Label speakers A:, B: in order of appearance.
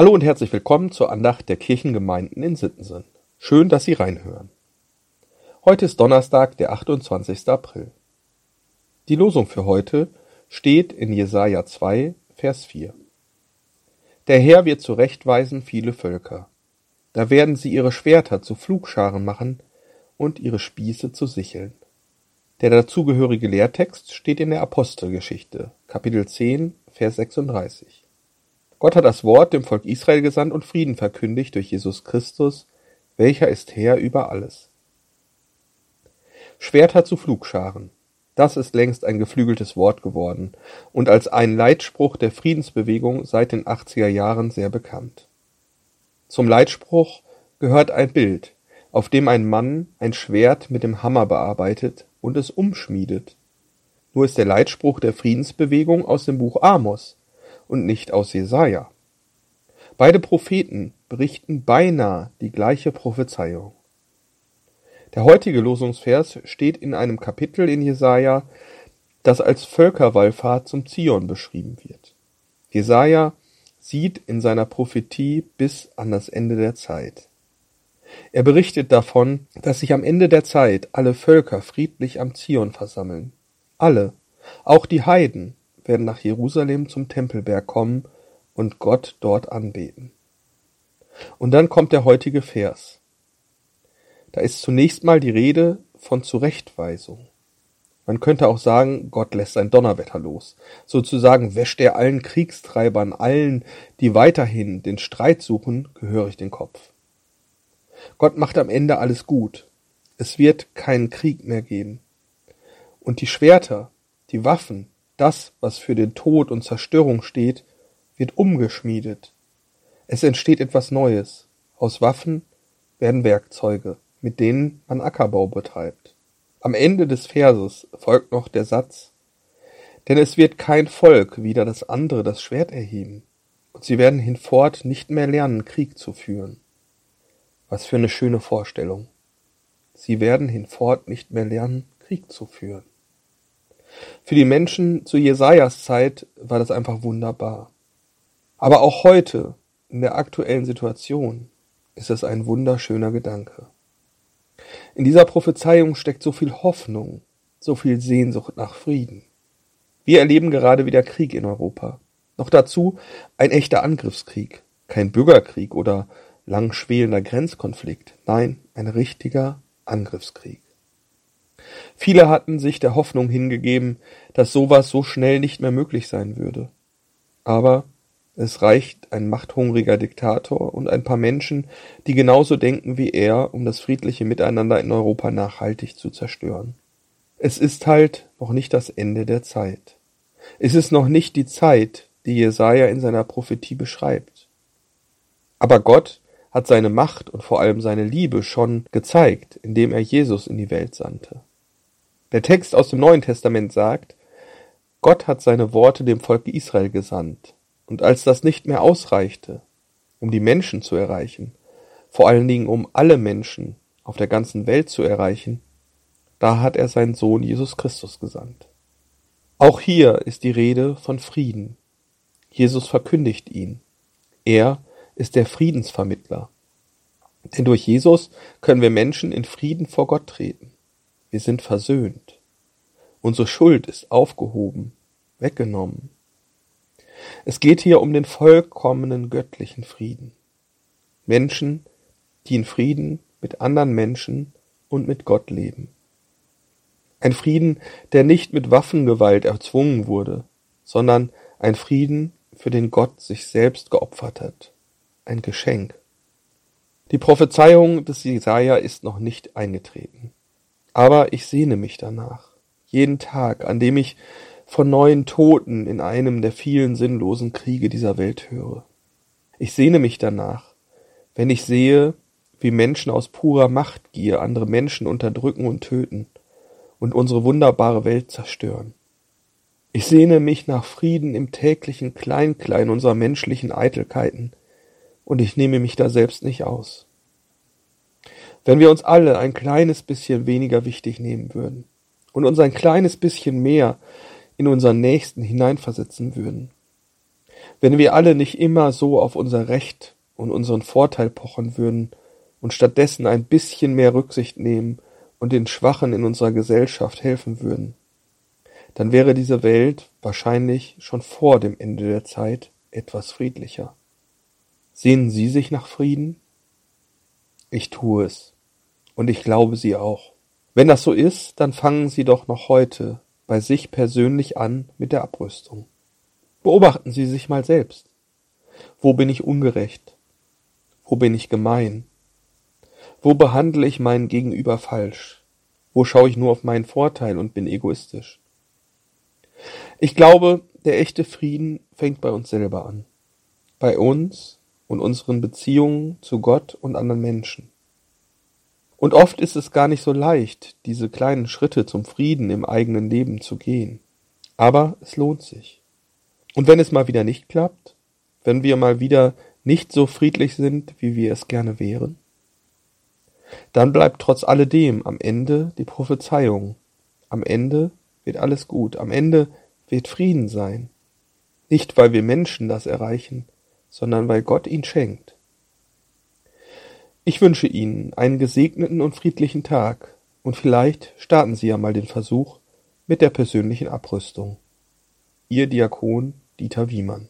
A: Hallo und herzlich willkommen zur Andacht der Kirchengemeinden in Sittensen. Schön, dass Sie reinhören. Heute ist Donnerstag, der 28. April. Die Losung für heute steht in Jesaja 2, Vers 4. Der Herr wird zurechtweisen viele Völker. Da werden sie ihre Schwerter zu Pflugscharen machen und ihre Spieße zu Sicheln. Der dazugehörige Lehrtext steht in der Apostelgeschichte, Kapitel 10, Vers 36. Gott hat das Wort dem Volk Israel gesandt und Frieden verkündigt durch Jesus Christus, welcher ist Herr über alles. Schwerter zu Flugscharen. Das ist längst ein geflügeltes Wort geworden und als ein Leitspruch der Friedensbewegung seit den 80er Jahren sehr bekannt. Zum Leitspruch gehört ein Bild, auf dem ein Mann ein Schwert mit dem Hammer bearbeitet und es umschmiedet. Nur ist der Leitspruch der Friedensbewegung aus dem Buch Amos, und nicht aus Jesaja. Beide Propheten berichten beinahe die gleiche Prophezeiung. Der heutige Losungsvers steht in einem Kapitel in Jesaja, das als Völkerwallfahrt zum Zion beschrieben wird. Jesaja sieht in seiner Prophetie bis an das Ende der Zeit. Er berichtet davon, dass sich am Ende der Zeit alle Völker friedlich am Zion versammeln. Alle, auch die Heiden, werden nach Jerusalem zum Tempelberg kommen und Gott dort anbeten. Und dann kommt der heutige Vers. Da ist zunächst mal die Rede von Zurechtweisung. Man könnte auch sagen, Gott lässt ein Donnerwetter los. Sozusagen wäscht er allen Kriegstreibern, allen, die weiterhin den Streit suchen, gehörig den Kopf. Gott macht am Ende alles gut. Es wird keinen Krieg mehr geben. Und die Schwerter, die Waffen, das, was für den Tod und Zerstörung steht, wird umgeschmiedet. Es entsteht etwas Neues. Aus Waffen werden Werkzeuge, mit denen man Ackerbau betreibt. Am Ende des Verses folgt noch der Satz, denn es wird kein Volk wieder das andere das Schwert erheben, und sie werden hinfort nicht mehr lernen, Krieg zu führen. Was für eine schöne Vorstellung. Sie werden hinfort nicht mehr lernen, Krieg zu führen. Für die Menschen zu Jesajas Zeit war das einfach wunderbar. Aber auch heute, in der aktuellen Situation, ist es ein wunderschöner Gedanke. In dieser Prophezeiung steckt so viel Hoffnung, so viel Sehnsucht nach Frieden. Wir erleben gerade wieder Krieg in Europa. Noch dazu ein echter Angriffskrieg, kein Bürgerkrieg oder langschwelender Grenzkonflikt, nein, ein richtiger Angriffskrieg. Viele hatten sich der Hoffnung hingegeben, dass sowas so schnell nicht mehr möglich sein würde. Aber es reicht ein machthungriger Diktator und ein paar Menschen, die genauso denken wie er, um das friedliche Miteinander in Europa nachhaltig zu zerstören. Es ist halt noch nicht das Ende der Zeit. Es ist noch nicht die Zeit, die Jesaja in seiner Prophetie beschreibt. Aber Gott hat seine Macht und vor allem seine Liebe schon gezeigt, indem er Jesus in die Welt sandte. Der Text aus dem Neuen Testament sagt, Gott hat seine Worte dem Volke Israel gesandt, und als das nicht mehr ausreichte, um die Menschen zu erreichen, vor allen Dingen um alle Menschen auf der ganzen Welt zu erreichen, da hat er seinen Sohn Jesus Christus gesandt. Auch hier ist die Rede von Frieden. Jesus verkündigt ihn. Er ist der Friedensvermittler. Denn durch Jesus können wir Menschen in Frieden vor Gott treten. Wir sind versöhnt. Unsere Schuld ist aufgehoben, weggenommen. Es geht hier um den vollkommenen göttlichen Frieden. Menschen, die in Frieden mit anderen Menschen und mit Gott leben. Ein Frieden, der nicht mit Waffengewalt erzwungen wurde, sondern ein Frieden, für den Gott sich selbst geopfert hat. Ein Geschenk. Die Prophezeiung des Jesaja ist noch nicht eingetreten. Aber ich sehne mich danach. Jeden Tag, an dem ich von neuen Toten in einem der vielen sinnlosen Kriege dieser Welt höre. Ich sehne mich danach, wenn ich sehe, wie Menschen aus purer Machtgier andere Menschen unterdrücken und töten und unsere wunderbare Welt zerstören. Ich sehne mich nach Frieden im täglichen Kleinklein unserer menschlichen Eitelkeiten, und ich nehme mich da selbst nicht aus. Wenn wir uns alle ein kleines bisschen weniger wichtig nehmen würden und uns ein kleines bisschen mehr in unseren Nächsten hineinversetzen würden, Wenn wir alle nicht immer so auf unser Recht und unseren Vorteil pochen würden und stattdessen ein bisschen mehr Rücksicht nehmen und den Schwachen in unserer Gesellschaft helfen würden, dann wäre diese Welt wahrscheinlich schon vor dem Ende der Zeit etwas friedlicher. Sehnen Sie sich nach Frieden? Ich tue es. Und ich glaube Sie auch. Wenn das so ist, dann fangen Sie doch noch heute bei sich persönlich an mit der Abrüstung. Beobachten Sie sich mal selbst. Wo bin ich ungerecht? Wo bin ich gemein? Wo behandle ich meinen Gegenüber falsch? Wo schaue ich nur auf meinen Vorteil und bin egoistisch? Ich glaube, der echte Frieden fängt bei uns selber an. Bei uns und unseren Beziehungen zu Gott und anderen Menschen. Und oft ist es gar nicht so leicht, diese kleinen Schritte zum Frieden im eigenen Leben zu gehen. Aber es lohnt sich. Und wenn es mal wieder nicht klappt, wenn wir mal wieder nicht so friedlich sind, wie wir es gerne wären, dann bleibt trotz alledem am Ende die Prophezeiung. Am Ende wird alles gut, am Ende wird Frieden sein. Nicht, weil wir Menschen das erreichen, sondern weil Gott ihn schenkt. Ich wünsche Ihnen einen gesegneten und friedlichen Tag und vielleicht starten Sie ja mal den Versuch mit der persönlichen Abrüstung. Ihr Diakon Dieter Wiemann